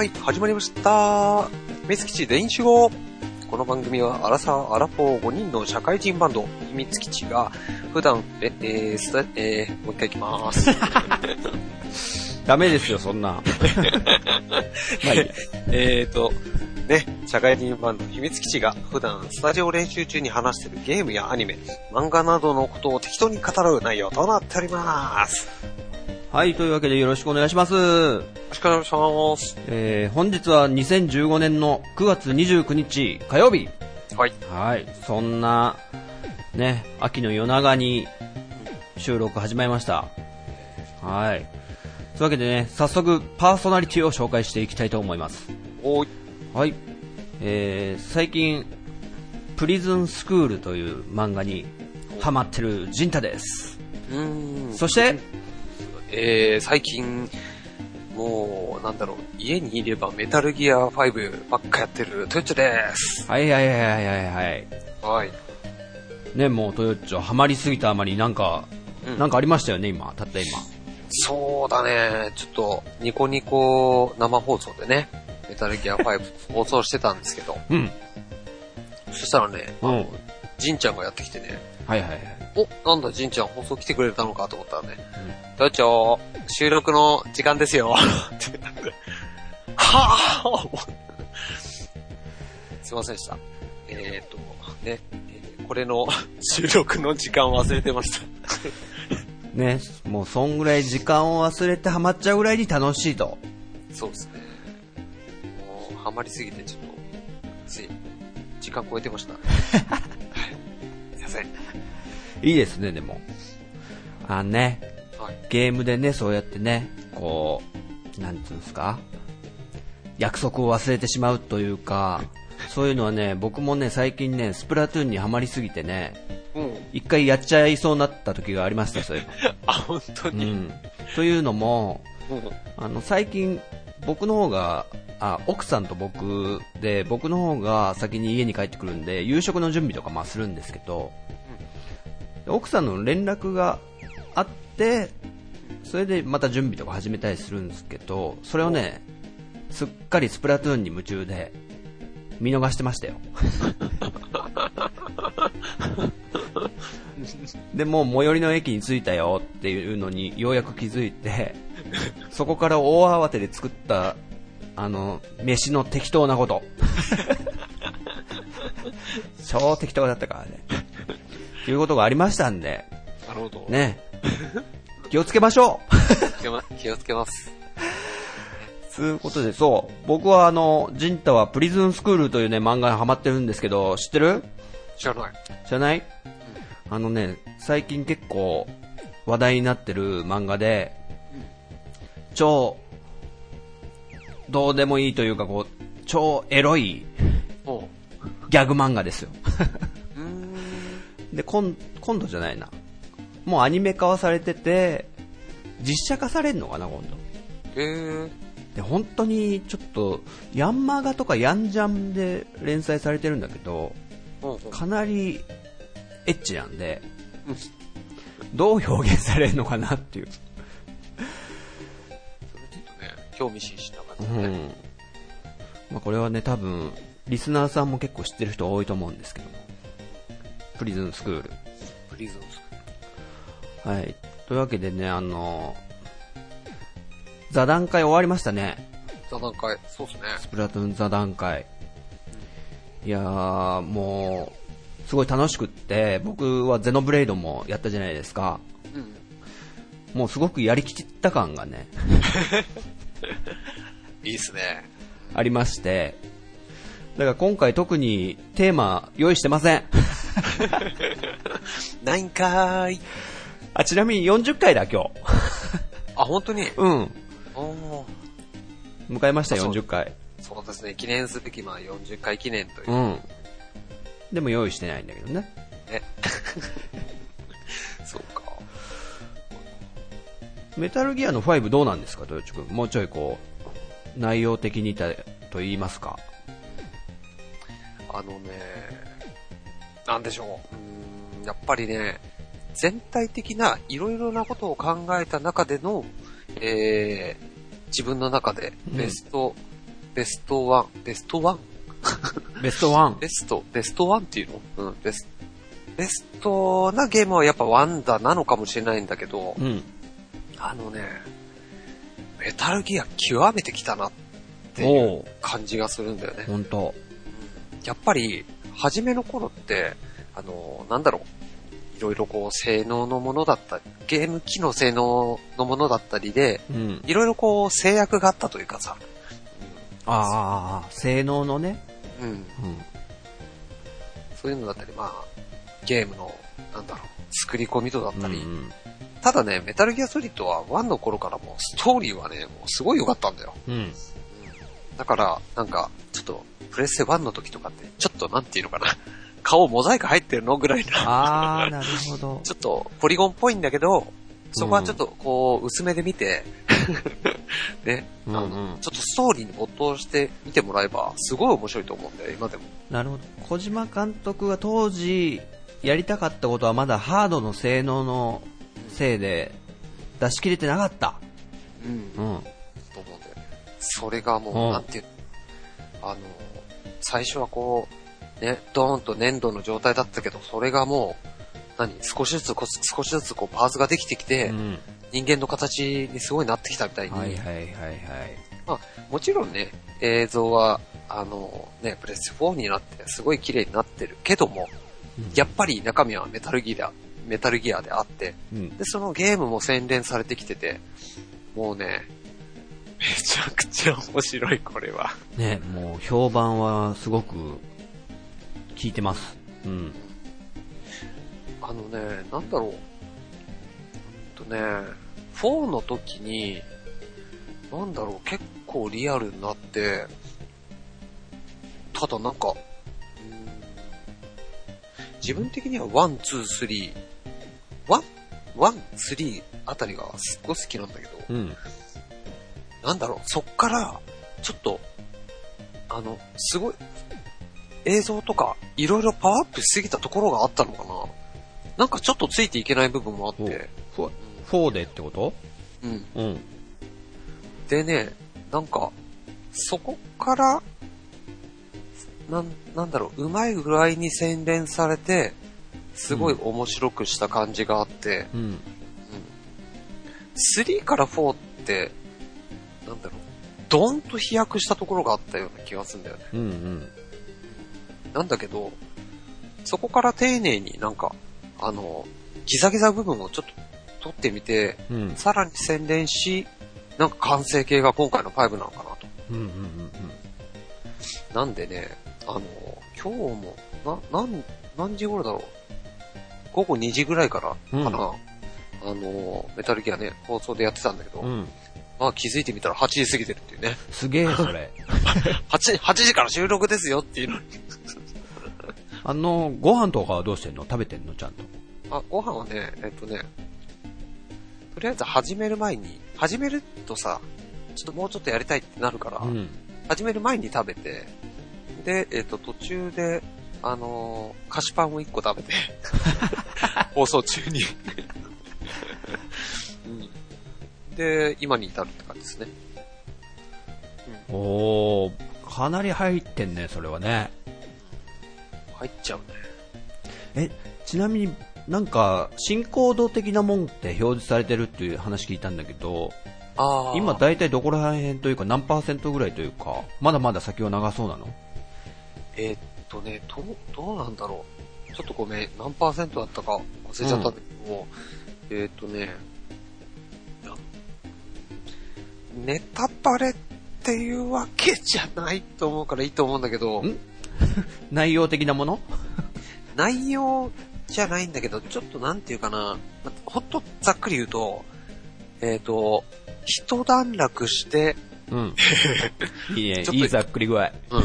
はい始まりました。メス基地全員集合この番組は、アラサー、アラフォー5人の社会人バンド、秘密基地が、普段、え、えー、えー、もう一回いきます。ダメですよ、そんな。まあいえーと、ね、社会人バンド、秘密基地が、普段、スタジオ練習中に話しているゲームやアニメ、漫画などのことを適当に語る内容となっております。はい、というわけでよろしくお願いします。よろしくお願いします。えー、本日は2015年の9月29日火曜日。はい。はい、そんな、ね、秋の夜長に収録始まりました。はい。というわけでね、早速パーソナリティを紹介していきたいと思います。おーい。はい。えー、最近、プリズンスクールという漫画にハマってるジンタです。うーん。そして、えー、最近、もう、なんだろう、家にいればメタルギア5ばっかやってるトヨッチョです。はいはいはいはいはいはい。はい。ね、もうトヨッチョハマりすぎたあまりなんか、うんなんかありましたよね、今、たった今。そうだね、ちょっと、ニコニコ生放送でね、メタルギア5放送してたんですけど、うん。そしたらね、うん。ジンちゃんがやってきてね、はいはいはい。お、なんだジンちゃん放送来てくれたのかと思ったらね、トヨッチョ、収録の時間ですよ。ってはぁすいませんでした。えー、っと、ね、えーこれの 収録の時間忘れてました。ね、もうそんぐらい時間を忘れてハマっちゃうぐらいに楽しいと。そうですね。もう、ハマりすぎてちょっと、つい、時間超えてました。はい。すいですね、でも。あのね、はい。ゲームでね、そうやってね、こう、なんていうんですか？約束を忘れてしまうというか、そういうのはね、僕もね、最近ね、スプラトゥーンにハマりすぎてね、うん。一回やっちゃいそうになった時がありました、そういえ あ、本当ば。うに。ん。というのも、うん。あの、最近、僕の方が、あ、奥さんと僕で、僕の方が先に家に帰ってくるんで、夕食の準備とかまあするんですけど、奥さんの連絡があって、それでまた準備とか始めたりするんですけど、それをね、すっかりスプラトゥーンに夢中で、見逃してましたよ。で、もう最寄りの駅に着いたよっていうのにようやく気づいて、そこから大慌てで作った、あの、飯の適当なこと。超適当だったからね。いうことがありましたんで、なるほど。ね。気をつけましょう気を 気をつけます。ということで、そう。僕はあの、ジンタはプリズンスクールというね、漫画にハマってるんですけど、知ってる？知らない。知らない？あのね、最近結構話題になってる漫画で、超、どうでもいいというか、こう、超エロい。ギャグ漫画ですよ。で、今今度じゃないな。もうアニメ化はされてて、実写化されるのかな、今度。えー。で、本当にちょっと、ヤンマガとかヤンジャンで連載されてるんだけど。かなりエッチなんでうん、どう表現されるのかなっていう。興味津々なう感じでね。ん。まあこれはね、多分、リスナーさんも結構知ってる人多いと思うんですけども。プリズンスクール。プリズンスはい。というわけでね、あの、座談会終わりましたね。座談会、そうですね。スプラトゥーン座談会。いやー、もう、すごい楽しくって、僕はゼノブレイドもやったじゃないですか。うん。もうすごくやりきった感がね、いいっすね。ありまして、だから今回特にテーマ用意してません。ないんかーい。あ、ちなみに40回だ今日。あ、本当に？うん。おー迎えましたあそう40回。そうですね、記念すべき、まあ、40回記念という。うん。でも用意してないんだけどね。ね。そうか。メタルギアの5どうなんですか、豊地君？もうちょいこう、内容的にたと言いますか。あのね、なんでしょう。うーんやっぱりね、全体的ないろいろなことを考えた中での、えー、自分の中でベスト、ベストワン、ベストワン？ベストワン。ベスト、ベストワンっていうの？うん、ベスベストなゲームはやっぱワンダなのかもしれないんだけど、うん。あのね、メタルギア極めてきたなっていう感じがするんだよね。ほんと。やっぱり、初めの頃って、あの、なんだろう、いろいろこう、性能のものだったり、ゲーム機能性能のものだったりで、うん。いろいろこう、制約があったというかさ、ああ、性能のね。うん、うん、うん。そういうのだったり、まあ、ゲームの、なんだろう、作り込み度だったり、うんただね、メタルギアソリッドは1の頃からもうストーリーはね、もうすごい良かったんだよ。うん。うん。だから、なんか、ちょっと、プレステ1の時とかって、ちょっとなんていうのかな、顔モザイク入ってるのぐらいな、ああ、なるほど。ちょっとポリゴンっぽいんだけど、そこはちょっとこう、薄めで見て、ね、うんうんちょっとストーリーに没頭して見てもらえば、すごい面白いと思うんだよ、今でも。なるほど。小島監督が当時やりたかったことはまだハードの性能のせいで出し切れてなかった。うん。うん。それがもう、うんなんていうのあの、最初はこう、ね、ドーンと粘土の状態だったけど、それがもう、何少しずつこ、少しずつこうパーツができてきて、うん。人間の形にすごいなってきたみたいに、はいはいはいはい。もちろんね、映像は、あの、ね、プレステ4になって、すごい綺麗になってるけども、やっぱり中身はメタルギア、メタルギアであって、うん。で、そのゲームも洗練されてきてて、もうね、めちゃくちゃ面白い、これは。ね、もう評判はすごく聞いてます。うん。あのね、なんだろう。うんとね、4の時に、なんだろう、結構リアルになって、ただなんか、自分的には1、2、3、1、1、3あたりがすっごい好きなんだけど、うん。なんだろう、そっから、ちょっと、あの、すごい、映像とか、いろいろパワーアップしすぎたところがあったのかな。なんかちょっとついていけない部分もあって、フォ4でってこと？うん。うん。でね、なんか、そこから、なん、なんだろう、うまい具合に洗練されて、すごい面白くした感じがあって、うん。3から4って、ろう、ドーンと飛躍したところがあったような気がするんだよね。うんうん。なんだけど、そこから丁寧になんか、あの、ギザギザ部分をちょっと取ってみて、うん。さらに洗練し、なんか完成形が今回の5なのかなと。うんうんうんなんでね、あの、今日も、な、なん、何時頃だろう。午後2時ぐらいからかな。あの、メタルギアね、放送でやってたんだけど、うん。うん。まあ気づいてみたら8時過ぎてるっていうね。すげえ、それ。8、8時から収録ですよっていう。あの、ご飯とかはどうしてんの？食べてんの？ちゃんと。あ、ご飯はね、えっとね、とりあえず始める前に、始めるとさ、ちょっともうちょっとやりたいってなるから、うん。始める前に食べて、で、えっと、途中で、あのー菓子パンを1個食べて、放送中に、うん。で、今に至るって感じですね。おー、かなり入ってんね、それはね。入っちゃうね。え、ちなみになんか、進行度的なもんって表示されてるっていう話聞いたんだけど、ああ。今大体どこら辺というか何パーセントぐらいというか、まだまだ先は長そうなの？えーっとね、どう、どうなんだろう。ちょっとごめん、何パーセントだったか忘れちゃったんだけども、えーっとね、なネタバレっていうわけじゃないと思うからいいと思うんだけどん、内容的なもの？内容じゃないんだけど、ちょっとなんていうかな、ほんとざっくり言うと、えーっと、一段落して、うん。いいねいいざっくり具合。うん。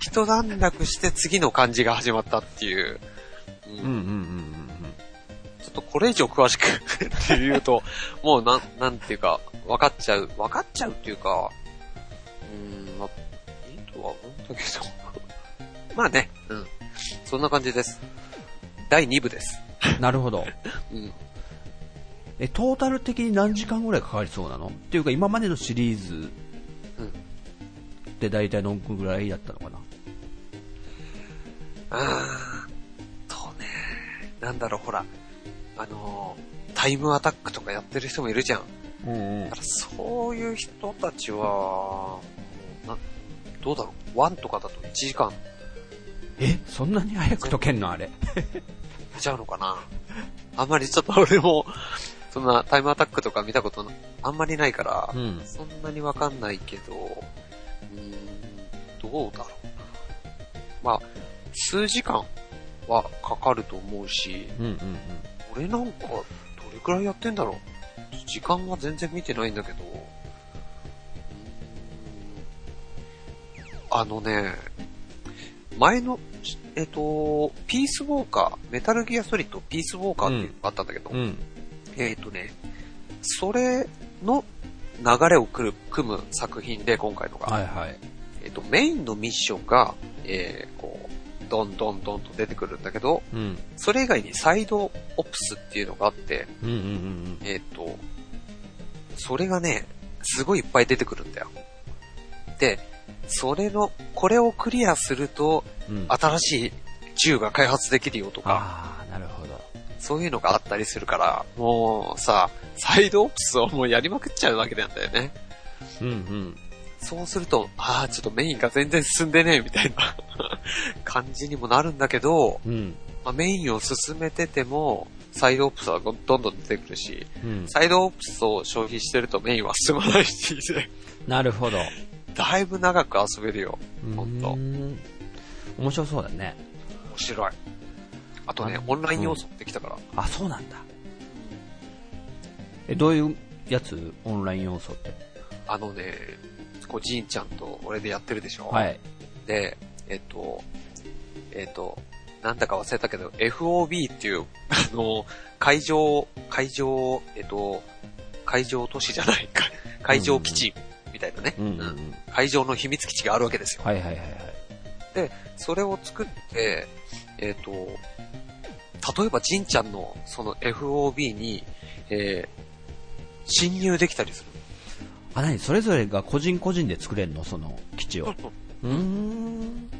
一段落して次の感じが始まったっていう。うんうんうんうんとこれ以上詳しく って言うと、もうなん、なんていうか、分かっちゃう。分かっちゃうっていうか、うーん、まあ、いいとは思うんだけど。まあね、うん。そんな感じです。第2部です。うん。なるほど。うん。え、トータル的に何時間ぐらいかかりそうなの？っていうか、今までのシリーズうん。って大体何分ぐらいだったのかな？うーんとね、なんだろう、ほら、あのータイムアタックとかやってる人もいるじゃん。うんうんだからそういう人たちは、な、どうだろう、ワンとかだと1時間え、そんなに早く解けんのあれ？経ちゃうのかな？あんまりちょっと俺も、そんなタイムアタックとか見たことなあんまりないから、うん。そんなにわかんないけど、うーん、どうだろう？な。まあ、数時間はかかると思うし、うんうんうん。俺なんか、どれくらいやってんだろう？時間は全然見てないんだけど、あのね、前の、えっ、と、ピースウォーカー、メタルギアソリッドピースウォーカーっていうのがあったんだけど、うん。えっ、とね、それの流れを組む組む作品で、今回のが。はいはい。えっ、と、メインのミッションが、えどんどんどんと出てくるんだけど、うん。それ以外にサイドオプスっていうのがあって、うんうんうんえっ、と、それがね、すごいいっぱい出てくるんだよ。で、それの、これをクリアすると、うん。うん。新しい銃が開発できるよとか、なるほど。そういうのがあったりするから、もうさ、サイドオプスをもうやりまくっちゃうわけなんだよね。うんうん。そうすると、ああ、ちょっとメインが全然進んでねえみたいな 感じにもなるんだけど、うん。まあ、メインを進めてても、サイドオプスはどんどん出てくるし、うん。サイドオプスを消費してるとメインは進まないし、なるほど。だいぶ長く遊べるよ。ほんと面白そうだね。面白い。あとねあ、オンライン要素ってきたから。あ、そうなんだ。え、どういうやつ？オンライン要素って。あのね、こう、ジンちゃんと俺でやってるでしょ？はい。で、えっと、えっと、なんだか忘れたけど、FOB っていう、あの、海上、海上、えっと、海上都市じゃないか、海上基地みたいなね、うんうんううんん。海上の秘密基地があるわけですよ。はいはいはいはい。それを作って、えっ、と、例えばジンちゃんのその FOB に、えー侵入できたりする。あ、なにそれぞれが個人個人で作れんの？その基地を。うーん。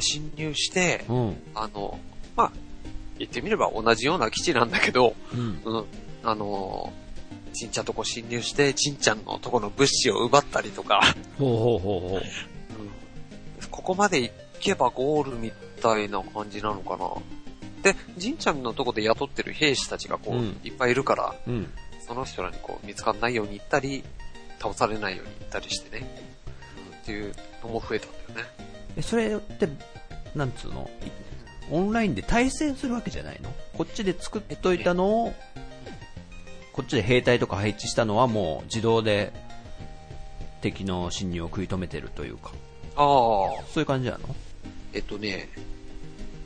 侵入して、うん。あの、まあ、言ってみれば同じような基地なんだけど、うん。うん、あのー、ジンちゃんとこ侵入して、ジンちゃんのとこの物資を奪ったりとか、ほうほうほうほう。ここまで行けばゴールみたいな感じなのかな。で、ジンちゃんのとこで雇ってる兵士たちがこう、うんいっぱいいるから、うん。その人らにこう見つかんないように行ったり、倒されないように行ったりしてね。うん、っていうのも増えたんだよね。え、それって、なんつうの？いオンラインで対戦するわけじゃないの？こっちで作っといたのを、こっちで兵隊とか配置したのはもう自動で敵の侵入を食い止めてるというか、ああ、そういう感じなの？えっとね、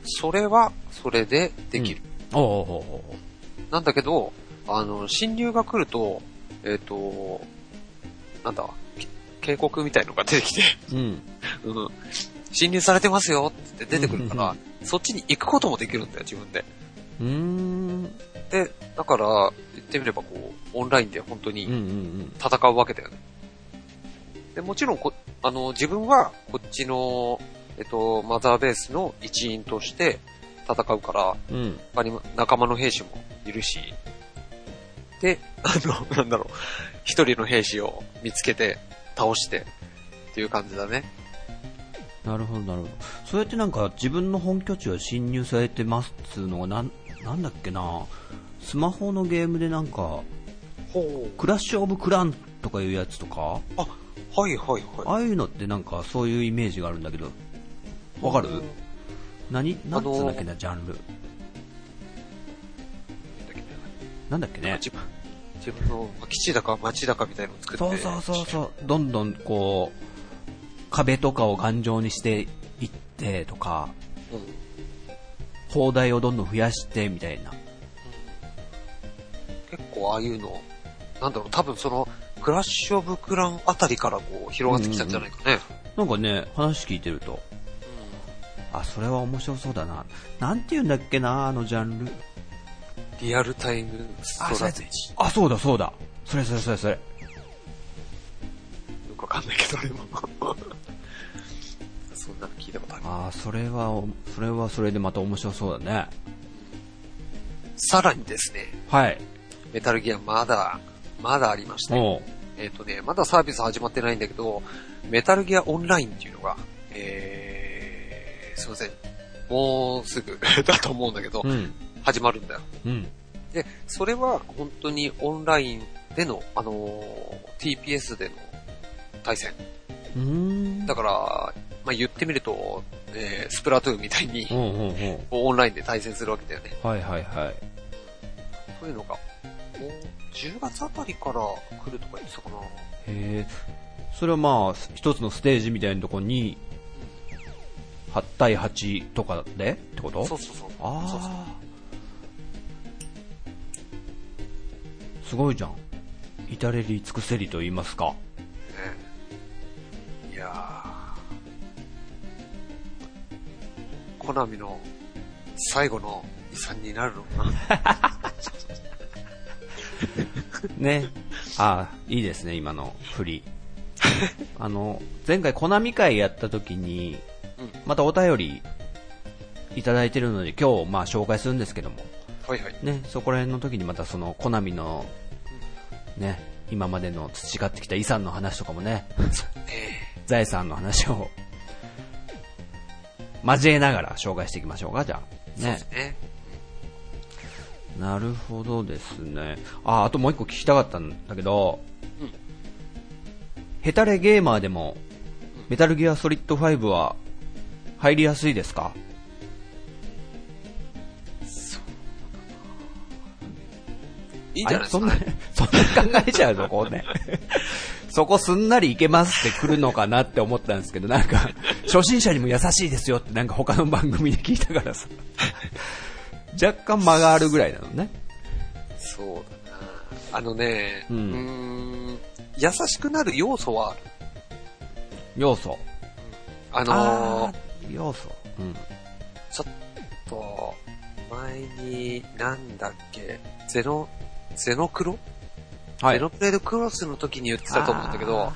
それはそれでできる。おおおおなんだけど、あの、侵入が来ると、えっ、と、なんだ、け警告みたいのが出てきて、うん。うん、侵入されてますよって出てくるから、うんそっちに行くこともできるんだよ、自分で。うーん。で、だから、言ってみればこう、オンラインで本当にうんうんうん。戦うわけだよね。で、もちろんこ、あの、自分はこっちの、えっと、マザーベースの一員として戦うから、うん。他にも仲間の兵士もいるし、で、あの、なんだろう、一人の兵士を見つけて、倒して、っていう感じだね。なるほど、なるほど。そうやってなんか自分の本拠地は侵入されてますっつうのがなん、なんだっけなスマホのゲームでなんか、ほクラッシュオブクランとかいうやつとか、う。あ、はいはいはああいうのってなんかそういうイメージがあるんだけど、い。わかる？うん何？なんつあのーうんだっけな、ジャンル。なんだっけね。自分、の基地だか町だかみたいのを作って。そうそうそうそう。どんどんこう、壁とかを頑丈にしていってとか、うん。砲台をどんどん増やしてみたいな。結構ああいうの、なんだろう、多分その、クラッシュオブクランあたりからこう、広がってきたんじゃないかね。なんかね、話聞いてると、あ、それは面白そうだな。なんて言うんだっけな、あのジャンル。リアルタイムストラテジあ、そうだそうだ。それそれそれそれ。ー。よくわかんないけど、俺も。そんなの聞いたことある。ああ、それは、それはそれでまた面白そうだね。さらにですね、はい。メタルギアまだ、まだありまして、えっ、とね、まだサービス始まってないんだけど、メタルギアオンラインっていうのが、えー、すいません。もうすぐだと思うんだけど、うん。始まるんだよ。うん。で、それは本当にオンラインでの、あのー TPS での対戦。うーん。だから、まあ、言ってみると、えー、スプラトゥーンみたいに、うんうんうん。オンラインで対戦するわけだよね。はいはいはい。そういうのが、もう10月あたりから来るとか言ってたかな。へえ。それはまあ、一つのステージみたいなところに、8対8とかでってこと？そうそうそう。そうそうすごいじゃん。至れり尽くせりと言いますか。ね。いやー、コナミの最後の遺産になるのかな。ね。ああ、いいですね、今の振り。あの、前回コナミ会やった時に、うん。またお便りいただいてるので今日まあ紹介するんですけども、はいはい。ね、そこら辺の時にまたそのコナミの、ね、今までの培ってきた遺産の話とかもね、え 財産の話を交えながら紹介していきましょうか、じゃあ。えね。ね。なるほどですね。あ、あともう一個聞きたかったんだけど、うんヘタレゲーマーでも、メタルギアソリッド5は入りやすいですか？いいんじゃないですかあれ？そんな、そんな考えちゃうのこうね。そこすんなりいけますって来るのかなって思ったんですけど、なんか、初心者にも優しいですよってなんか他の番組で聞いたからさ。若干間があるぐらいなのね。そうだなあのね、ううんーん、優しくなる要素はある。要素。あのー要素。うん。ちょっと、前に、なんだっけ、ゼノ、ゼノクロ、はいゼノ。プレードクロスの時に言ってたと思うんだけどあ、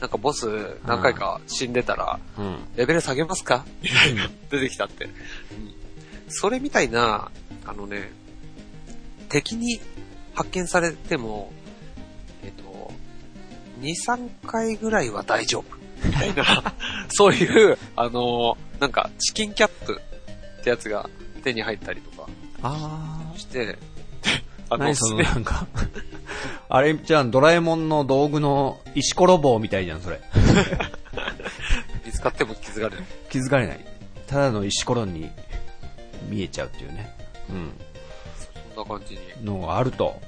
なんかボス何回か死んでたら、うん。レベル下げますか？みたいな、出てきたって。うんそれみたいな、あのね、敵に発見されても、えっと、2、3回ぐらいは大丈夫。みたいな、そういう、あの、なんか、チキンキャップってやつが手に入ったりとかあして、あー。何そのねなんか、あれじゃん、ドラえもんの道具の石ころ棒みたいじゃん、それ。見つかっても気づかれる。気づかれない。ただの石ころに見えちゃうっていうね。うん。そんな感じに。のがあると、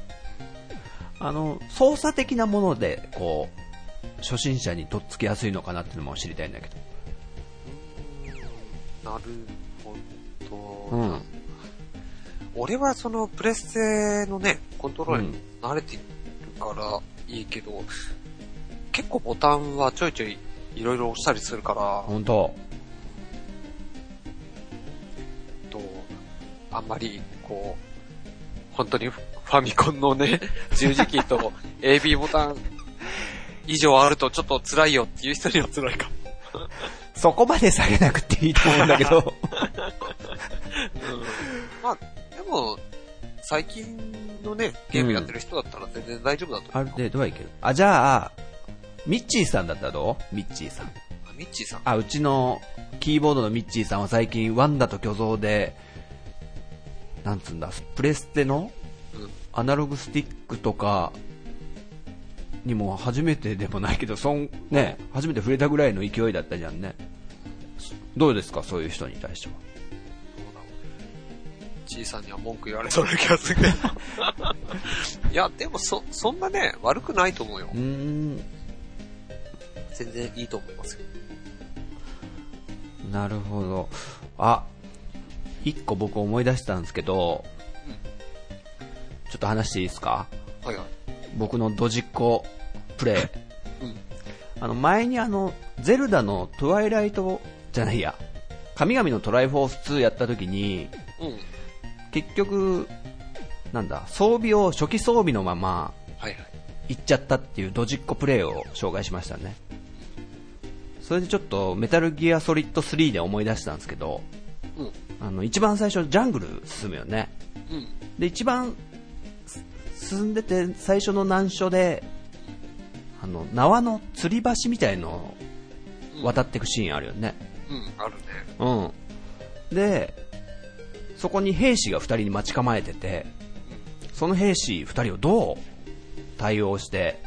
あの、操作的なもので、こう、初心者にとっつきやすいのかなっていうのも知りたいんだけなるほど。ど。うん。俺はそのプレステのね、コントローラーうんに慣れてるからいいけど、結構ボタンはちょいちょいいろいろ押したりするから、本当と、あんまりこう、本当にファミコンのね、十字キーと AB ボタン以上あるとちょっと辛いよっていう人には辛いかも。そこまで下げなくていいと思うんだけど。まあ、でも、最近のね、ゲームやってる人だったら全然大丈夫だと思ある程度はいける。あ、じゃあ、ミッチーさんだったらどう？ミッチーさん。う。あミッチーさん。あ、うちのキーボードのミッチーさんは最近ワンダと巨像で、なんつうんだ、プレステのうんアナログスティックとかにも初めてでもないけど、そん、ね、初めて触れたぐらいの勢いだったじゃんね。どうですか、そういう人に対しては。ちいさんには文句言われそうな気がするけど。いや、でもそ、そんなね、悪くないと思うようー。ん、全然いいと思いますよ。なるほど。あ、一個僕思い出したんですけど、ちょっと話していいですか？はいはい。僕のドジっ子プレイ。うん。あの、前にあの、ゼルダのトワイライト、じゃないや、神々のトライフォース2やった時に、うん。結局、なんだ、装備を初期装備のままはいはい。行っちゃったっていうドジっ子プレイを紹介しましたね。それでちょっとメタルギアソリッド3で思い出したんですけど、うん。あの、一番最初ジャングル進むよね。うん。で、一番す進んでて最初の難所で、あの、縄の吊り橋みたいのを渡っていくシーンあるよね。うん、あるね。うん。で、そこに兵士が2人に待ち構えてて、その兵士2人をどう対応して、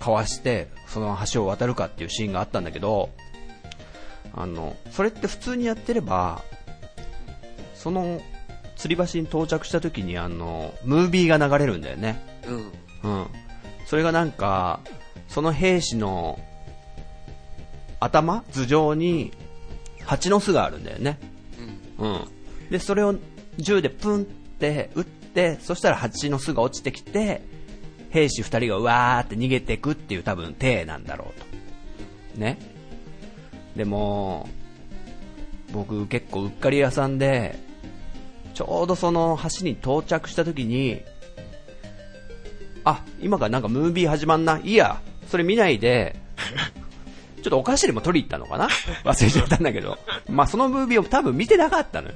かわして、その橋を渡るかっていうシーンがあったんだけど、あの、それって普通にやってれば、その吊り橋に到着した時にあの、ムービーが流れるんだよね。うん。うん。それがなんか、その兵士の頭、頭上に蜂の巣があるんだよね。うん。うん。で、それを銃でプンって撃って、そしたら蜂の巣が落ちてきて、兵士二人がうわーって逃げていくっていう多分体なんだろうと。ね。でも、僕結構うっかり屋さんで、ちょうどその橋に到着した時に、あ、今からなんかムービー始まんな。いいや、それ見ないで、ちょっとお菓子でも取り行ったのかな？忘れちゃったんだけど。まあそのムービーを多分見てなかったのよ。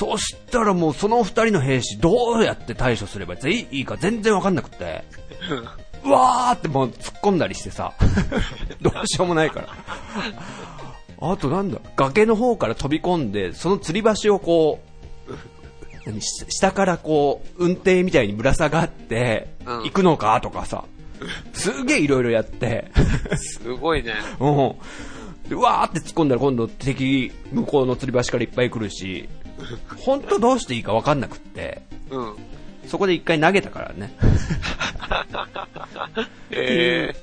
そしたらもうその二人の兵士どうやって対処すればいいか全然わかんなくって。うわーってもう突っ込んだりしてさ。どうしようもないから。あとなんだ、崖の方から飛び込んで、その吊り橋をこう、下からこう、運転みたいにぶら下がって、うん行くのかとかさ、すげえいろいろやって、すごいね。うん。でうわーって突っ込んだら今度敵、向こうの吊り橋からいっぱい来るし、本当どうしていいかわかんなくって、うん。そこで一回投げたからね。え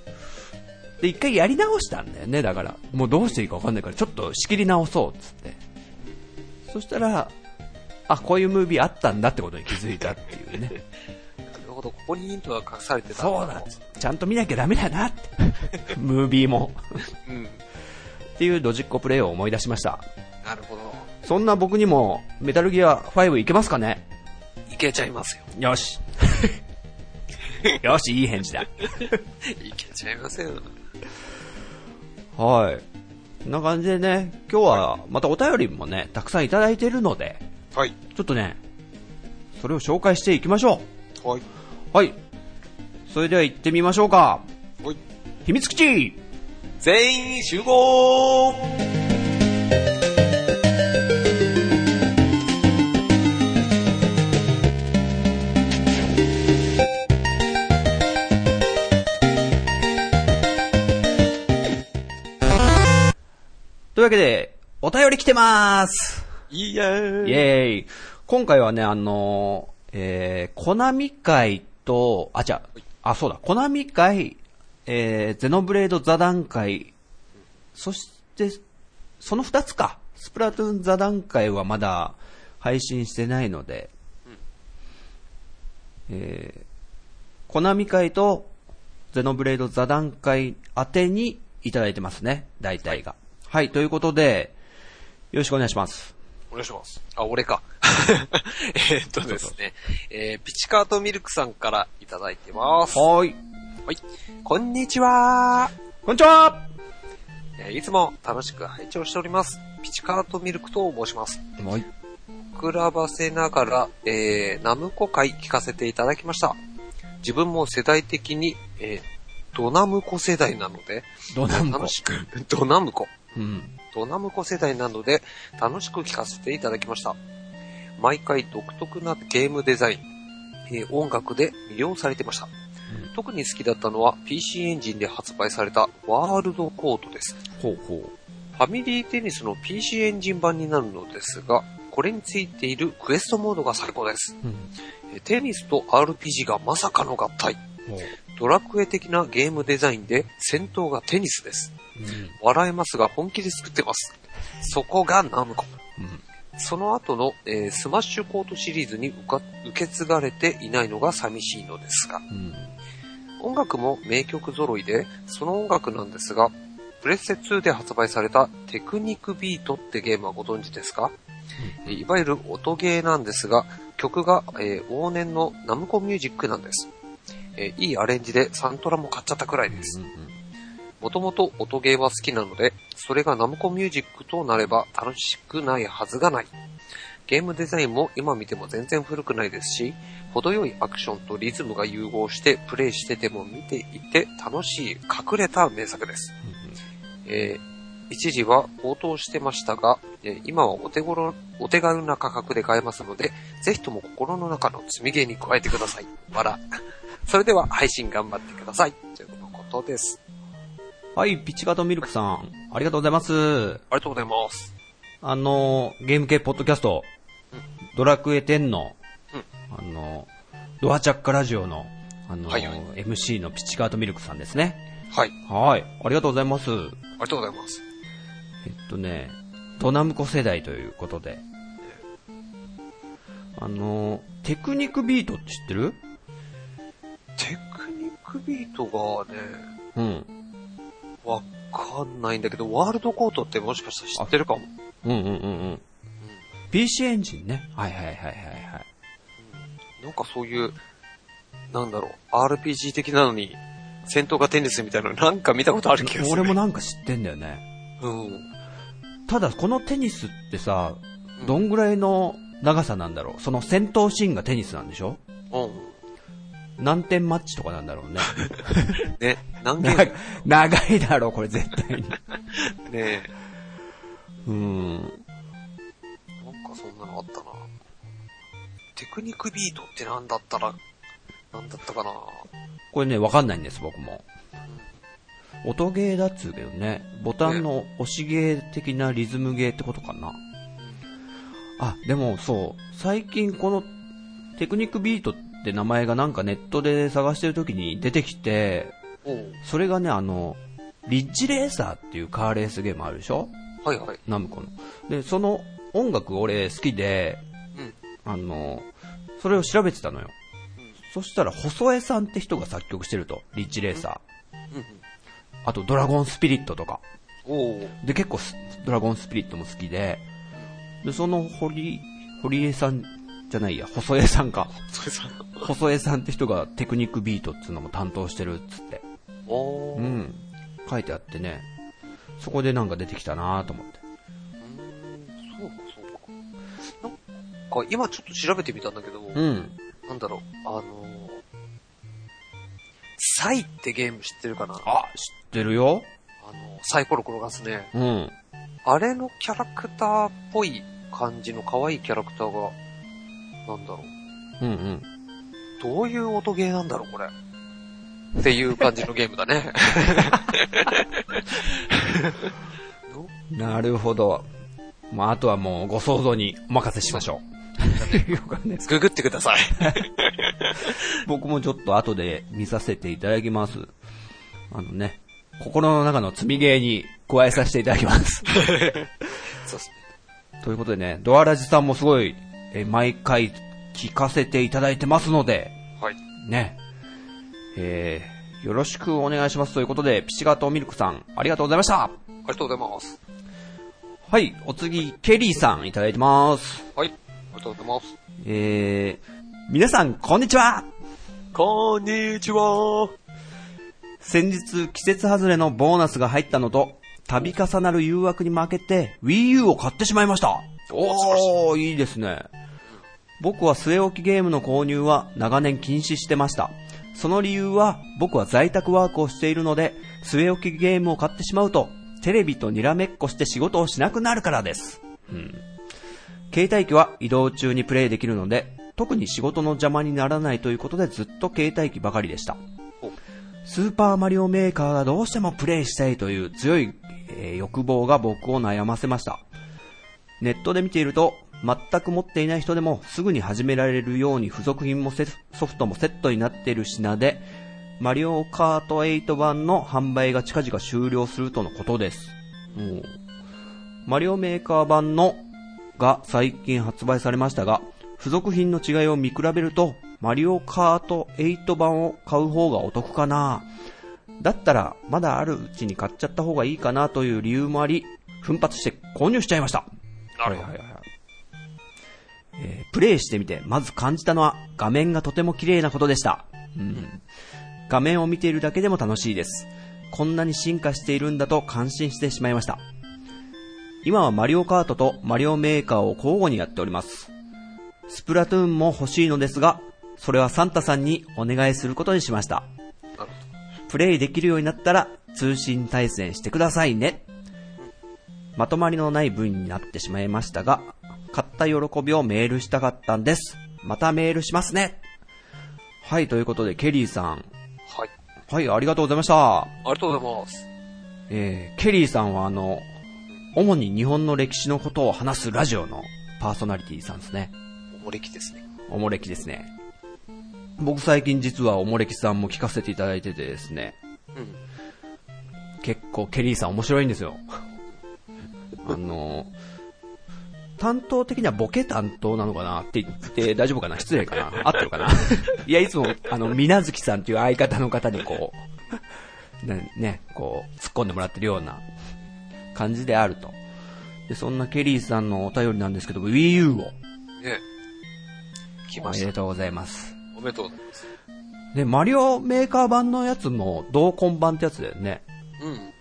で、一回やり直したんだよね、だから。もうどうしていいかわかんないから、ちょっと仕切り直そう、っつって。そしたら、あ、こういうムービーあったんだってことに気づいたっていうね。ー、なるほど、ここにヒントが隠されてた。そうだ、ちゃんと見なきゃダメだなって。ムービーも。うん。っていうドジっ子プレイを思い出しました。なるほど。そんな僕にも、メタルギア5いけますかね？いけちゃいますよ。よし。よし、いい返事だ。いけちゃいますよ。はい。こんな感じでね、今日はまたお便りもね、たくさんいただいているので、はい。ちょっとね、それを紹介していきましょはい。う。はい。それでは行ってみましょうか。はい。秘密基地全員集合わけで、お便り来てまーす。イエーイ。イェーイ。今回はね、あのー、えー、コナミ会と、あ、じゃあ、あ、そうだ、コナミ会、えー、ゼノブレード座談会、そして、その二つか。スプラトゥーン座談会はまだ配信してないので、えー、コナミ会とゼノブレード座談会宛てにいただいてますね、大体が。はい、ということで、よろしくお願いします。お願いします。あ、俺か。えーっとですね、えー、ピチカートミルクさんからいただいてます。はーい。はい。こんにちはこんにちはえーいつも楽しく拝聴しております。ピチカートミルクと申します。はい。膨らばせながら、えー、ナムコ会聞かせていただきました。自分も世代的に、えー、ドナムコ世代なので、ドナムコ楽。しく、ドナムコ。うん。ドナムコ世代なので、楽しく聞かせていただきました。毎回独特なゲームデザイン、えー音楽で魅了されてました。特に好きだったのは PC エンジンで発売されたワールドコードです。ほうほう。ファミリーテニスの PC エンジン版になるのですが、これについているクエストモードが最高です。うん。えテニスと RPG がまさかの合体。ドラクエ的なゲームデザインで戦闘がテニスです。うん。笑えますが本気で作ってます。そこがナムコ。うん。その後の、えースマッシュコートシリーズに受け継がれていないのが寂しいのですが、うん。音楽も名曲揃いで、その音楽なんですが、プレステ2で発売されたテクニックビートってゲームはご存知ですか、えいわゆる音ゲーなんですが、曲が、えー往年のナムコミュージックなんです。えーいいアレンジでサントラも買っちゃったくらいです。もともと音ゲーは好きなので、それがナムコミュージックとなれば楽しくないはずがない。ゲームデザインも今見ても全然古くないですし、程よいアクションとリズムが融合してプレイしてても見ていて楽しい隠れた名作です。えー一時は高騰してましたが、えー今はお手頃、お手軽な価格で買えますので、ぜひとも心の中の積みゲーに加えてください。わら。それでは配信頑張ってください。ということです。はい、ピッチカートミルクさん、ありがとうございます。ありがとうございます。あの、ゲーム系ポッドキャスト、ドラクエ10の、あの、ドアチャッカラジオの、あの、はいはい MC のピッチカートミルクさんですね。はい。はい、ありがとうございます。ありがとうございます。えっとね、ドナムコ世代ということで、あの、テクニックビートって知ってる？テクニックビートがね、うん。わかんないんだけど、ワールドコートってもしかしたら知ってるかも。うんうんうんうん。PC エンジンね。はいはいはいはいはい。なんかそういう、なんだろう、RPG 的なのに、戦闘がテニスみたいなのなんか見たことある気がする。俺もなんか知ってんだよね。うん。ただ、このテニスってさ、どんぐらいの長さなんだろうその戦闘シーンがテニスなんでしょ？うん。何点マッチとかなんだろうね。ね、何ゲなー長いだろう、これ絶対に。ム ねうん。なんかそんなのあったな。テクニックビートってなんだったら、なんだったかな。これね、わかんないんです、僕も。音ゲーだっつうけどね、ボタンの押しゲー的なリズムゲーってことかな。あ、でもそう、最近このテクニックビートって名前がなんかネットで探してる時に出てきて、それがね、あの、リッジレーサーっていうカーレースゲームあるでしょ？はいはい。ナムコの。で、その音楽俺好きで、うん。あの、それを調べてたのよ。そしたら、細江さんって人が作曲してると、リッジレーサー。うん。あと、ドラゴンスピリットとか。で、結構ス、ドラゴンスピリットも好きで、で、その、堀、堀江さんじゃないや、細江さんか。それさ、細江さんって人がテクニックビートっていうのも担当してるっつって。おう。う。ん。書いてあってね、そこでなんか出てきたなと思って。そうかそうか。なんか、今ちょっと調べてみたんだけど、うん。なんだろう、あのー、サイってゲーム知ってるかな？ああ、知ってるよ。の、サイコロ転がすね。うん。あれのキャラクターっぽい感じの可愛いキャラクターが、なんだろう。うんうん。どういう音ゲーなんだろう、これ。っていう感じのゲームだね。なるほど。まあ、あとはもうご想像にお任せしましょう。ね ググってください。僕もちょっと後で見させていただきます。あのね、心の中の積みゲーに加えさせていただきます。そうですね。ということでね、ドアラジさんもすごい、え毎回聞かせていただいてますので、はい。ね、えー、よろしくお願いしますということで、ピチガートミルクさん、ありがとうございました。ありがとうございます。はい、お次、ケリーさんいただいてます。はい。ありがとうございます。えー、皆さん、こんにちはこんにちは。先日、季節外れのボーナスが入ったのと、度重なる誘惑に負けて、Wii U を買ってしまいました。おー、いいですね。僕は据え置きゲームの購入は長年禁止してました。その理由は、僕は在宅ワークをしているので、据え置きゲームを買ってしまうと、テレビとにらめっこして仕事をしなくなるからです。うん。携帯機は移動中にプレイできるので、特に仕事の邪魔にならないということでずっと携帯機ばかりでした。スーパーマリオメーカーがどうしてもプレイしたいという強い、えー欲望が僕を悩ませました。ネットで見ていると、全く持っていない人でもすぐに始められるように付属品もセソフトもセットになっている品で、マリオカート8版の販売が近々終了するとのことです。うんマリオメーカー版のが最近発売されましたが、付属品の違いを見比べると、マリオカート8版を買う方がお得かなだったら、まだあるうちに買っちゃった方がいいかなという理由もあり、奮発して購入しちゃいました。なるほど。はいはいはい。えープレイしてみて、まず感じたのは、画面がとても綺麗なことでした。うん。画面を見ているだけでも楽しいです。こんなに進化しているんだと感心してしまいました。今はマリオカートとマリオメーカーを交互にやっております。スプラトゥーンも欲しいのですが、それはサンタさんにお願いすることにしました。プレイできるようになったら通信対戦してくださいね。まとまりのない文になってしまいましたが、買った喜びをメールしたかったんです。またメールしますね。はい、ということで、ケリーさん。ど。はい。はい、ありがとうございました。ありがとうございます。えー、ケリーさんはあの、主に日本の歴史のことを話すラジオのパーソナリティさんですね。おもれきですね。おもれきですね。僕最近実はおもれきさんも聞かせていただいててですね、うん。結構ケリーさん面白いんですよ。あの、担当的にはボケ担当なのかなって言って大丈夫かな？失礼かな？合ってるかな？いや、いつも、あの、みなずきさんっていう相方の方にこう、ね、ね、こう、突っ込んでもらってるような感じであると。で、そんなケリーさんのお便りなんですけど、Wii U を。ね来おました。めでとうございます。おめでとうございます。で、マリオメーカー版のやつも同梱版ってやつだよね。うん。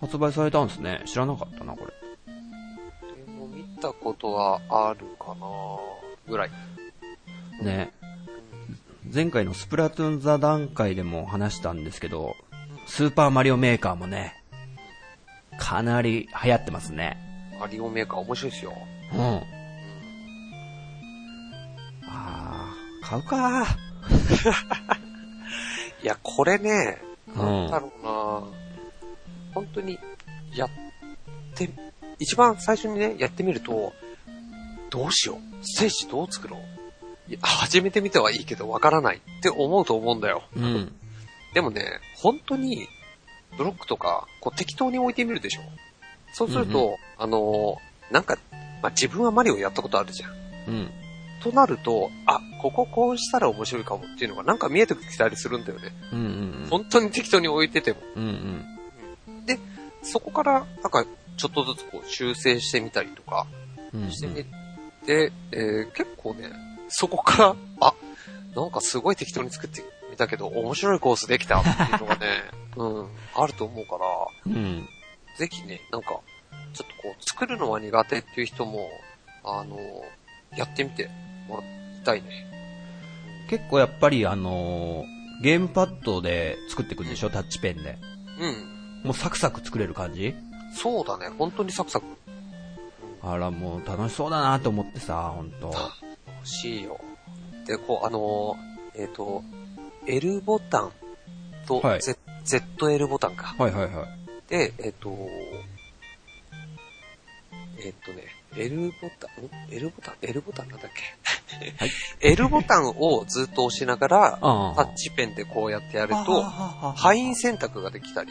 発売されたんですね。知らなかったな、これ。でも見たことはあるかなぐらい。ね。前回のスプラトゥーン座談会でも話したんですけど、スーパーマリオメーカーもね、かなり流行ってますね。マリオメーカー面白いですよ。うん。あー、買うか いや、これね、うんなんだろうな本当に、やって、一番最初にね、やってみると、どうしよう。ステージどう作ろう。いや、始めてみてはいいけどわからないって思うと思うんだよ。うん。でもね、本当に、ブロックとか、こう適当に置いてみるでしょ。そうすると、うんあのーなんか、まあ、自分はマリオやったことあるじゃん。うん。となると、あ、こここうしたら面白いかもっていうのがなんか見えてきたりするんだよね。うんうん本当に適当に置いてても。うん。うんそこから、なんか、ちょっとずつこう修正してみたりとかうん。うん。してみて、えー結構ね、そこから、あ、なんかすごい適当に作ってみたけど、面白いコースできたっていうのがね、うん、あると思うから、うん。ぜひね、なんか、ちょっとこう、作るのは苦手っていう人も、あの、やってみてもらいたいね。結構やっぱりあのーゲームパッドで作っていくんでしょ？タッチペンで。うん。もうサクサク作れる感じ？そうだね、本当にサクサク。あら、もう楽しそうだなと思ってさ、ほんと。欲しいよ。で、こう、あのー、えっ、と、L ボタンと、はい Z、ZL ボタンか。はいはいはい。で、えっ、と、えっ、とね、L ボタン、ん ?L ボタン ?L ボタンなんだっけ？はい ?L ボタンをずっと押しながら、あタッチペンでこうやってやると、は範囲選択ができたり。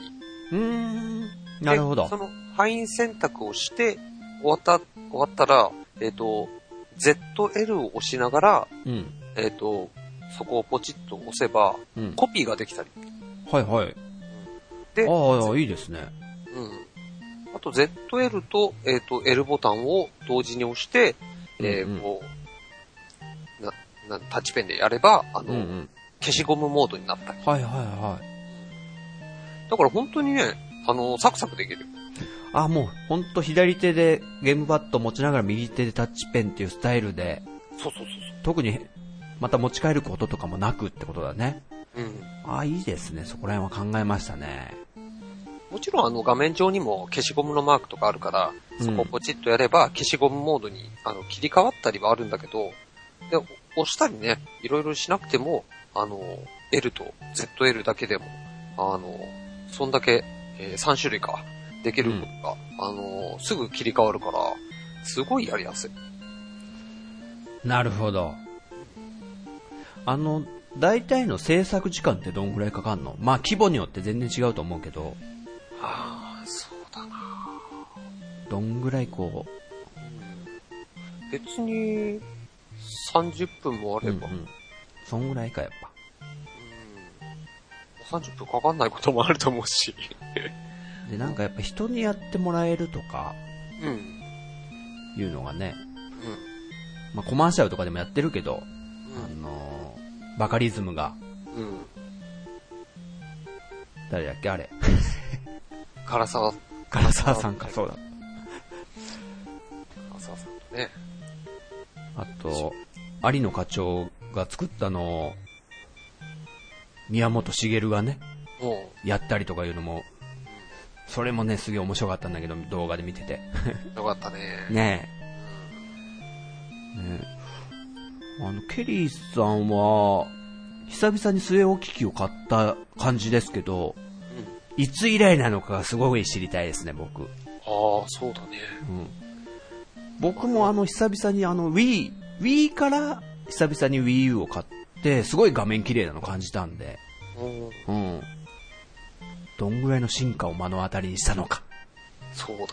うーん。なるほどでそ。の範囲選択をして、終わった、終わったら、えっ、と、ZL を押しながら、うん。えっ、と、そこをポチッと押せば、うん。コピーができたり。はいはい。で、ああ、いいですね。うん。あと ZL と、えっ、と、L ボタンを同時に押して、えーうんうんこう、な、な、タッチペンでやれば、あの、うんうん。消しゴムモードになったり。はいはいはい。だから本当にね、あの、サクサクできる。あ、もう、ほんと左手でゲームパッド持ちながら右手でタッチペンっていうスタイルで、そうそうそう特に、また持ち帰ることとかもなくってことだね。そう。うん。あ、いいですね。そこら辺は考えましたね。もちろんあの画面上にも消しゴムのマークとかあるから、そこをポチッとやれば消しゴムモードにあの切り替わったりはあるんだけど、で、押したりね、いろいろしなくても、あの、L と ZL だけでも、あの、そんだけ、えー3種類か、できることが、あの、すぐ切り替わるから、すごいやりやすい。なるほど。あの、大体の制作時間ってどんぐらいかかんの？まあ規模によって全然違うと思うけど、ああ、そうだな。どんぐらいこ別に、30分もあう、れば、うんうんそんぐらいかやっぱ。30分かかんないこともあると思うし。で、なんかやっぱ人にやってもらえるとか、うん。いうのがね、まあコマーシャルとかでもやってるけど、あのーバカリズムが、うん。うん。誰だっけ？あれ。唐沢、唐沢さんか、そうだ。唐沢さんとね。あと、有野課長が作ったのを、宮本茂がね、もやったりとかいうのも、それもね、すげえ面白かったんだけど、動画で見てて。う、よかったね。ねえ。ねえ。あの、ケリーさんは、久々に据え置き機を買った感じですけど、うん。いつ以来なのかがすごい知りたいですね、僕。ああ、そうだね。うん。僕もあの、久々にあの、Wii、Wii から久々に Wii U を買って、すごい画面綺麗なの感じたんで、うん。うん。どんぐらいの進化を目の当たりにしたのか、そうだね。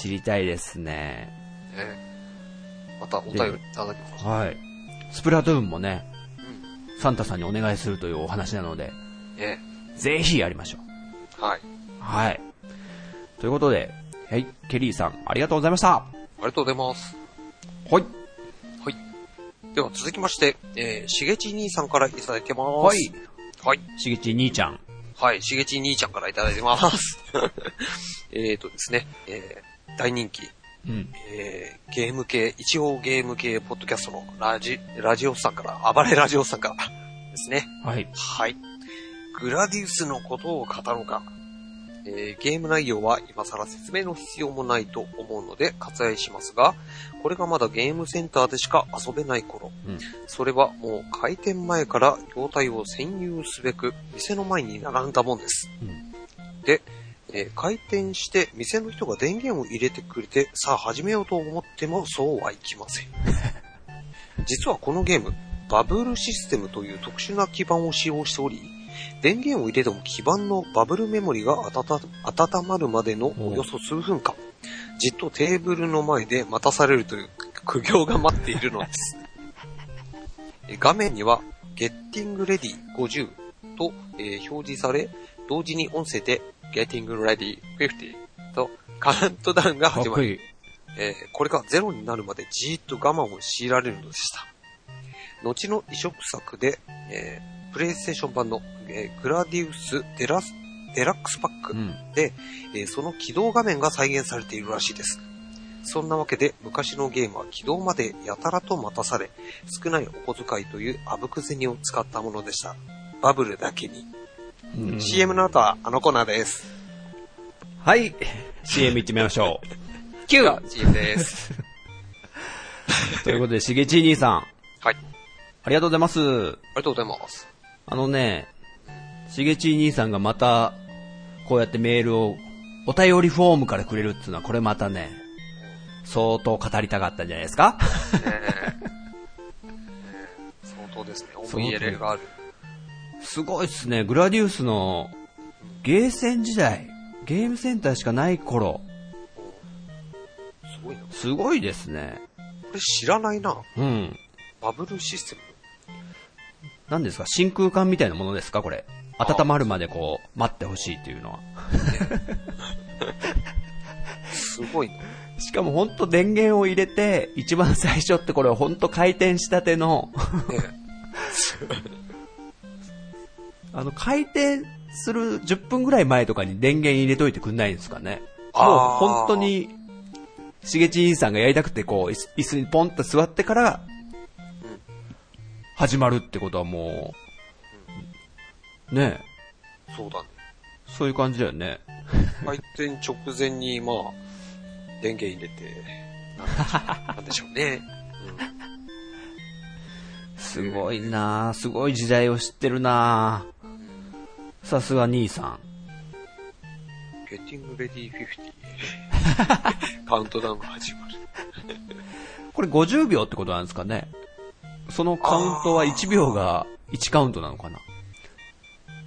知りたいですね。ねまたお便りいただきます。はい。スプラトゥーンもね、うん。サンタさんにお願いするというお話なので、ねぜひやりましょう。はい。はい。ということで、はい、ケリーさん、ありがとうございました。ありがとうございます。はい。はい。では続きまして、えー、しげち兄さんからいただいてます。はい。はい。しげち兄ちゃん。はい。しげち兄ちゃんからいただいてます。えーとですね、えー、大人気、うん。えー、ゲーム系、一応ゲーム系ポッドキャストのラジ、ラジオスさんから、暴れラジオスさんからですね。はい。はい。グラディウスのことを語ろうか。えーゲーム内容は今更説明の必要もないと思うので割愛しますが、これがまだゲームセンターでしか遊べない頃、うんそれはもう開店前から業態を占有すべく店の前に並んだもんです。うんで、えー開店して店の人が電源を入れてくれて、さあ始めようと思ってもそうはいきません。実はこのゲーム、バブルシステムという特殊な基板を使用しており、電源を入れても基板のバブルメモリが温温まるまでのおよそ数分間、じっとテーブルの前で待たされるという苦行が待っているのです。え画面には、Getting Ready 50と、えー表示され、同時に音声で Getting Ready 50とカウントダウンが始まり。えーこれがゼロになるまでじーっと我慢を強いられるのでした。後の移植作で、えープレイステーション版の、えーグラディウスデラスデラックスパックうん。で、えーその起動画面が再現されているらしいです。そんなわけで昔のゲームは起動までやたらと待たされ、少ないお小遣いというあぶく銭を使ったものでした。バブルだけに。うん CM の後はあのコーナーです。はい。CM 行ってみましょう。では CM です。ということで、しげち兄さん、はい。ありがとうございます。ありがとうございます。あのね、しげち兄さんがまた、こうやってメールを、お便りフォームからくれるっていうのは、これまたね、相当語りたかったんじゃないですか？ねえ。ねえ相当ですね。思い入れがある。すごいっすね。グラディウスの、ゲーセン時代、ゲームセンターしかない頃、すごいすごいですね。れ知らないな。うん。バブルシステム。何ですか？真空管みたいなものですか？これ。温まるまでこう、待ってほしいっていうのは。すごいな。しかもほんと電源を入れて、一番最初ってこれほんと回転したての、ね あの、開店する10分ぐらい前とかに電源入れといてくんないんですかね？もう本当に、しげちいんさんがやりたくてこう、椅子椅子にポンと座ってから、始まるってことはもう、ねえ、そうだね。そういう感じだよね。開店直前に、まあ、電源入れて、なんでしょうね。すごいなあすごい時代を知ってるなあさすが兄さん。ゲッティングレディ50。カウントダウンが始まる。これ50秒ってことなんですかねそのカウントは1秒が1カウントなのかな？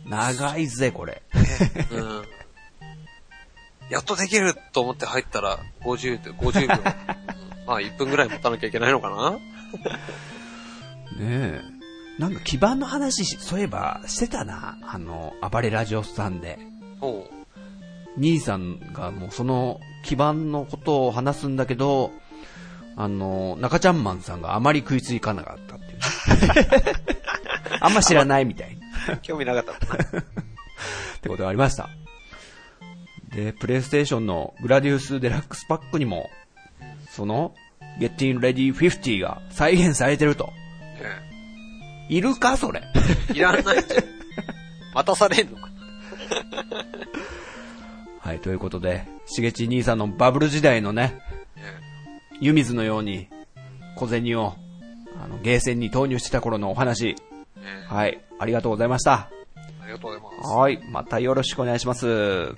長いぜ、これ。うん。やっとできると思って入ったら、50で、50秒。う んまあ、1分ぐらい持たなきゃいけないのかな？ねえ。なんか基盤の話し、そういえばしてたな。あの、暴れラジオさんで。おう。兄さんがもうその基盤のことを話すんだけど、あの、中ちゃんマンさんがあまり食いついかなかったっていうね。あんま知らないみたいな。興味なかった。ってことがありました。で、プレイステーションのグラディウスデラックスパックにも、その、Getting Ready 50が再現されてると。えいるかそれ？えいらない。待たされんのか。はい、ということで、しげち兄さんのバブル時代のね、え湯水のように小銭を、あの、ゲーセンに投入してた頃のお話、ええはい、ありがとうございました。えありがとうございます。はい、またよろしくお願いします。は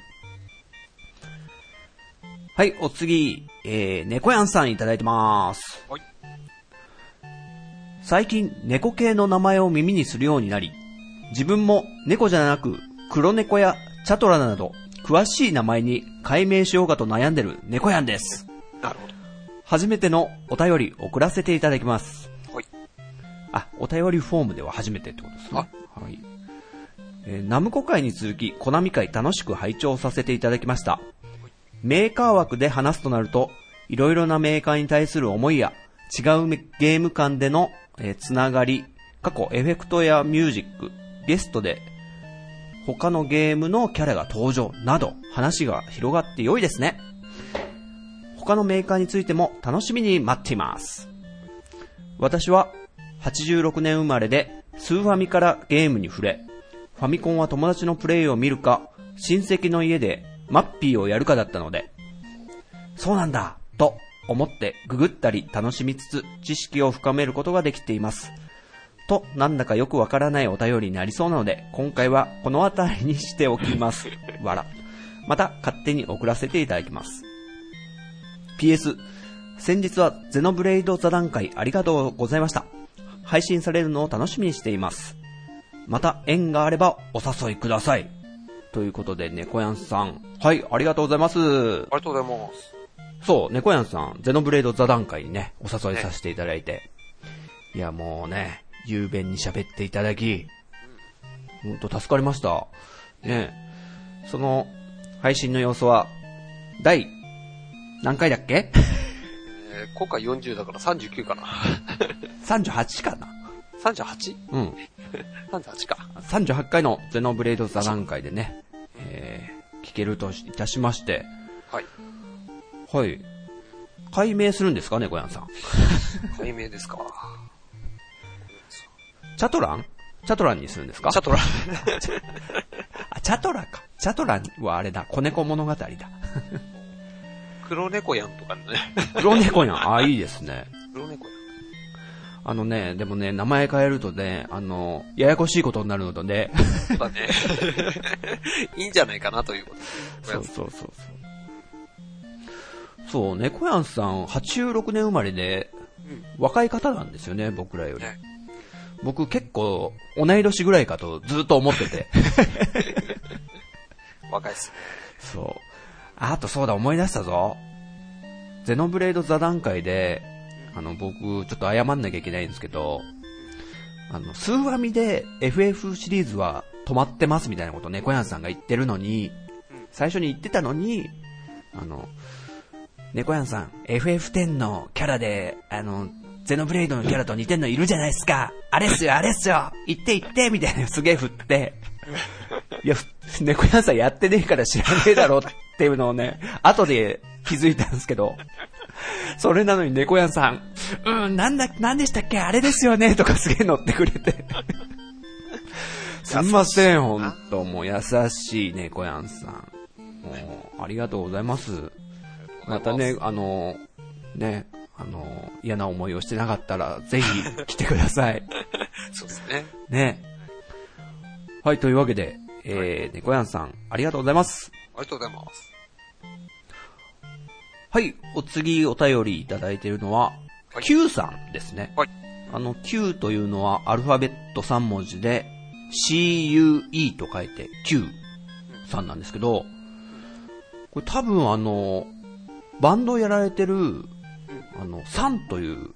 い、お次、えー、猫やんさんいただいてます。はい。最近、猫系の名前を耳にするようになり、自分も猫じゃなく、黒猫やチャトラなど、詳しい名前に改名しようかと悩んでる猫やんです。なるほ初めてのお便り送らせていただきます。ど。はい。あ、お便りフォームでは初めてってことですね。はい。えーナムコ会に続き、コナミ会楽しく拝聴させていただきました。メーカー枠で話すとなると、いろいろなメーカーに対する思いや、違うメゲーム間での、えーつながり、過去エフェクトやミュージック、ゲストで、他のゲームのキャラが登場など、話が広がって良いですね。他のメーカーについても楽しみに待っています。私は86年生まれでスーファミからゲームに触れ、ファミコンは友達のプレイを見るか、親戚の家でマッピーをやるかだったので、そうなんだと思ってググったり楽しみつつ知識を深めることができています。と、なんだかよくわからないお便りになりそうなので、今回はこの辺りにしておきます。わら。また勝手に送らせていただきます。PS、先日はゼノブレイド座談会ありがとうございました。配信されるのを楽しみにしています。また縁があればお誘いください。ということで、猫やんさん。はい、ありがとうございます。ありがとうございます。そう、猫やんさん、ゼノブレイド座談会にね、お誘いさせていただいて。いや、もうね、雄弁に喋っていただき、ほんと助かりました。ねその、配信の様子は、第、何回だっけ？えー今回40だから39かな。?38 かな 38?38 うん。か。38回のゼノブレイド座談会でね、えー、聞けるといたしまして、はい。はい。解明するんですか、猫やんさん？解明ですか。チャトラン？チャトランにするんですか？チャトラ。あ、チャトラか。チャトラはあれだ、子猫物語だ。黒猫やんとかね。黒猫やん。あ、いいですね。黒猫やん。あのね、でもね、名前変えるとね、あの、ややこしいことになるのとね。そうだね。いいんじゃないかなということで。そうそうそうそう。そう、猫やんさん、86年生まれで、若い方なんですよね、僕らより。ね僕結構、同い年ぐらいかとずっと思ってて。若いっすね。そう。あとそうだ、思い出したぞ。ゼノブレード座談会で、あの、僕、ちょっと謝んなきゃいけないんですけど、あの、スーファミで FF シリーズは止まってますみたいなこと猫やんさんが言ってるのに、最初に言ってたのに、あの、猫やんさん、FF10 のキャラで、あの、ゼノブレイドのキャラと似てんのいるじゃないですか。あれっすよ、あれっすよ。言って言って、みたいなすげえ振って。いや、猫やんさんやってねえから知らねえだろっていうのをね、後で気づいたんですけど、それなのに猫やんさん、うん、なんだ、なんでしたっけ？あれですよねとかすげえ乗ってくれて。すんません、ほんと。もう優しい猫やんさん。もう、ありがとうございます。またね、あの、ね、あの、嫌な思いをしてなかったら、ぜひ来てください。そうですね。ね。はい、というわけで、えー、猫やんさん、ありがとうございます。ありがとうございます。はい、お次お便りいただいているのは、はい Q さんですね。はい。あの、Q というのはアルファベット3文字で、CUE と書いて Q さんなんですけど、これ多分あの、バンドをやられてる、あの、サンという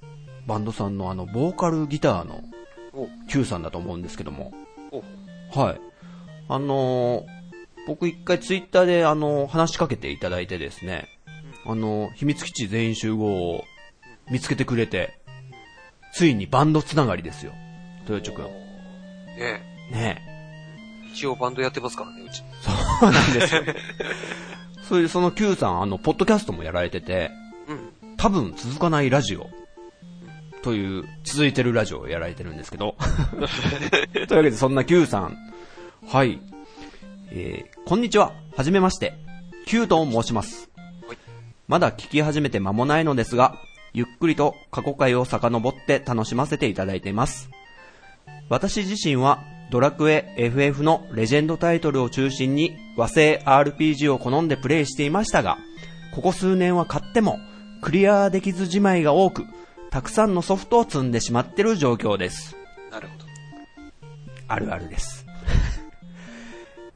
バンドさんのあの、ボーカルギターのお Q さんだと思うんですけども。おはい。あのー僕一回ツイッターであのー話しかけていただいてですね、あのー秘密基地全員集合を見つけてくれて、ついにバンドつながりですよ。豊地くん。ねねえ一応バンドやってますからね、うち。そうなんですよ。それでその Q さん、あの、ポッドキャストもやられてて、うん。多分続かないラジオという、続いてるラジオをやられてるんですけど。というわけで、そんな Q さん。はい。えー、こんにちは。はじめまして。Q と申しますはい。まだ聞き始めて間もないのですが、ゆっくりと過去回を遡って楽しませていただいています。私自身はドラクエ FF のレジェンドタイトルを中心に和製 RPG を好んでプレイしていましたが、ここ数年は買ってもクリアできずじまいが多く、たくさんのソフトを積んでしまってる状況です。なるほど。あるあるです。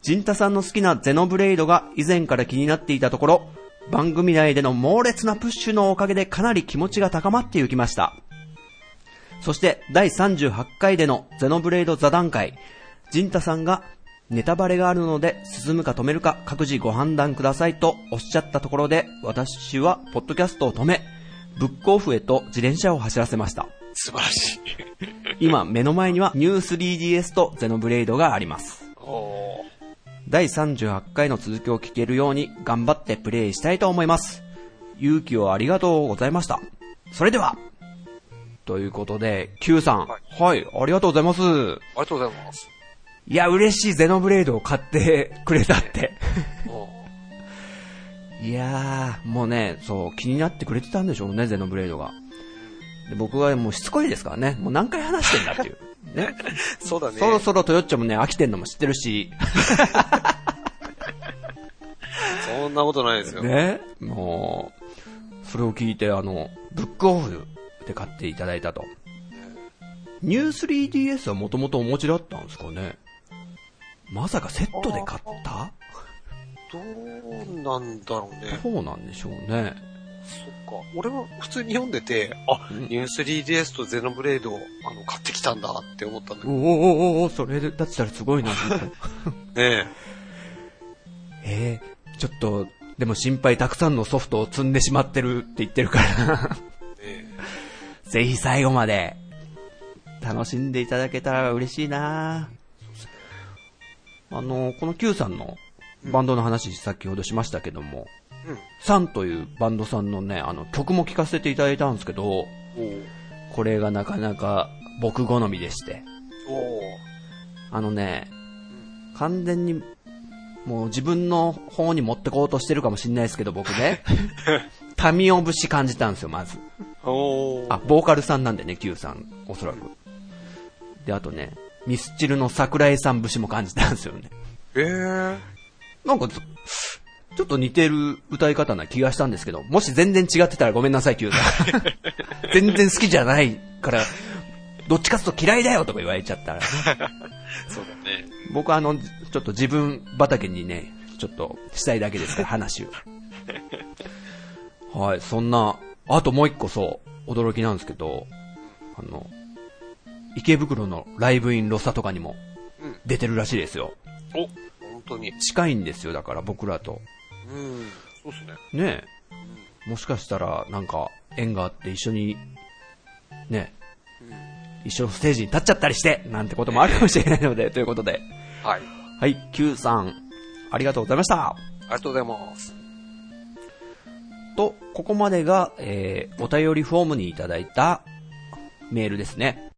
ジンタさんの好きなゼノブレイドが以前から気になっていたところ、番組内での猛烈なプッシュのおかげでかなり気持ちが高まっていきました。そして第38回でのゼノブレイド座談会、ジンタさんがネタバレがあるので進むか止めるか各自ご判断くださいとおっしゃったところで私はポッドキャストを止め、ブックオフへと自転車を走らせました。素晴らしい。今目の前にはニュー 3DS とゼノブレイドがあります。第38回の続きを聞けるように頑張ってプレイしたいと思います。勇気をありがとうございました。それではということで、Q さん。ははいい、ありがとうございます。ありがとうございます。いや、嬉しいゼノブレイドを買って くれたって。いやー、もうね、そう、気になってくれてたんでしょうね、ゼノブレイドが。で僕はもうしつこいですからね。もう何回話してんだっていう。ね。そうだね。そろそろトヨッチョもね、飽きてんのも知ってるし。そんなことないですよ。ね、もう、それを聞いて、あの、ブックオフで買っていただいたと。ニュー 3DS はもともとお持ちだったんですかねまさかセットで買った？どうなんだろうね。そうなんでしょうね。そっか。俺は普通に読んでて、あ、うんニュー 3DS とゼノブレードをあの買ってきたんだって思ったんだけど。おおおおおそれだったらすごいな、本 当ね えー、ちょっと、でも心配たくさんのソフトを積んでしまってるって言ってるから、え。ね ぜひ最後まで楽しんでいただけたら嬉しいなあの、この Q さんのバンドの話先ほどしましたけども、え。うん。サンというバンドさんのね、あの曲も聴かせていただいたんですけど、これがなかなか僕好みでして、あのね、完全にもう自分の方に持ってこうとしてるかもしれないですけど、僕ね、タミオ節感じたんですよ、まず。あ、ボーカルさんなんでね、Q さん、おそらく。で、あとね、ミスチルの桜井さん節も感じたんですよね。えー。なんかず、ちょっと似てる歌い方な気がしたんですけど、もし全然違ってたらごめんなさい、Q さん。全然好きじゃないから、どっちかっていうと嫌いだよとか言われちゃったらね。そうだね。僕あの、ちょっと自分畑にね、ちょっとしたいだけですから、話を。はい、そんな、あともう一個そう、驚きなんですけど、あの、池袋のライブインロサとかにもうん出てるらしいですよ。お、本当に。近いんですよ、だから僕らと。うん。そうっすね。ねえ。もしかしたら、なんか、縁があって一緒に、ね、一緒のステージに立っちゃったりして、なんてこともあるかもしれないので、ということで。はい。はい、Q さん、ありがとうございました。ありがとうございます。と、ここまでが、えー、お便りフォームにいただいたメールですね。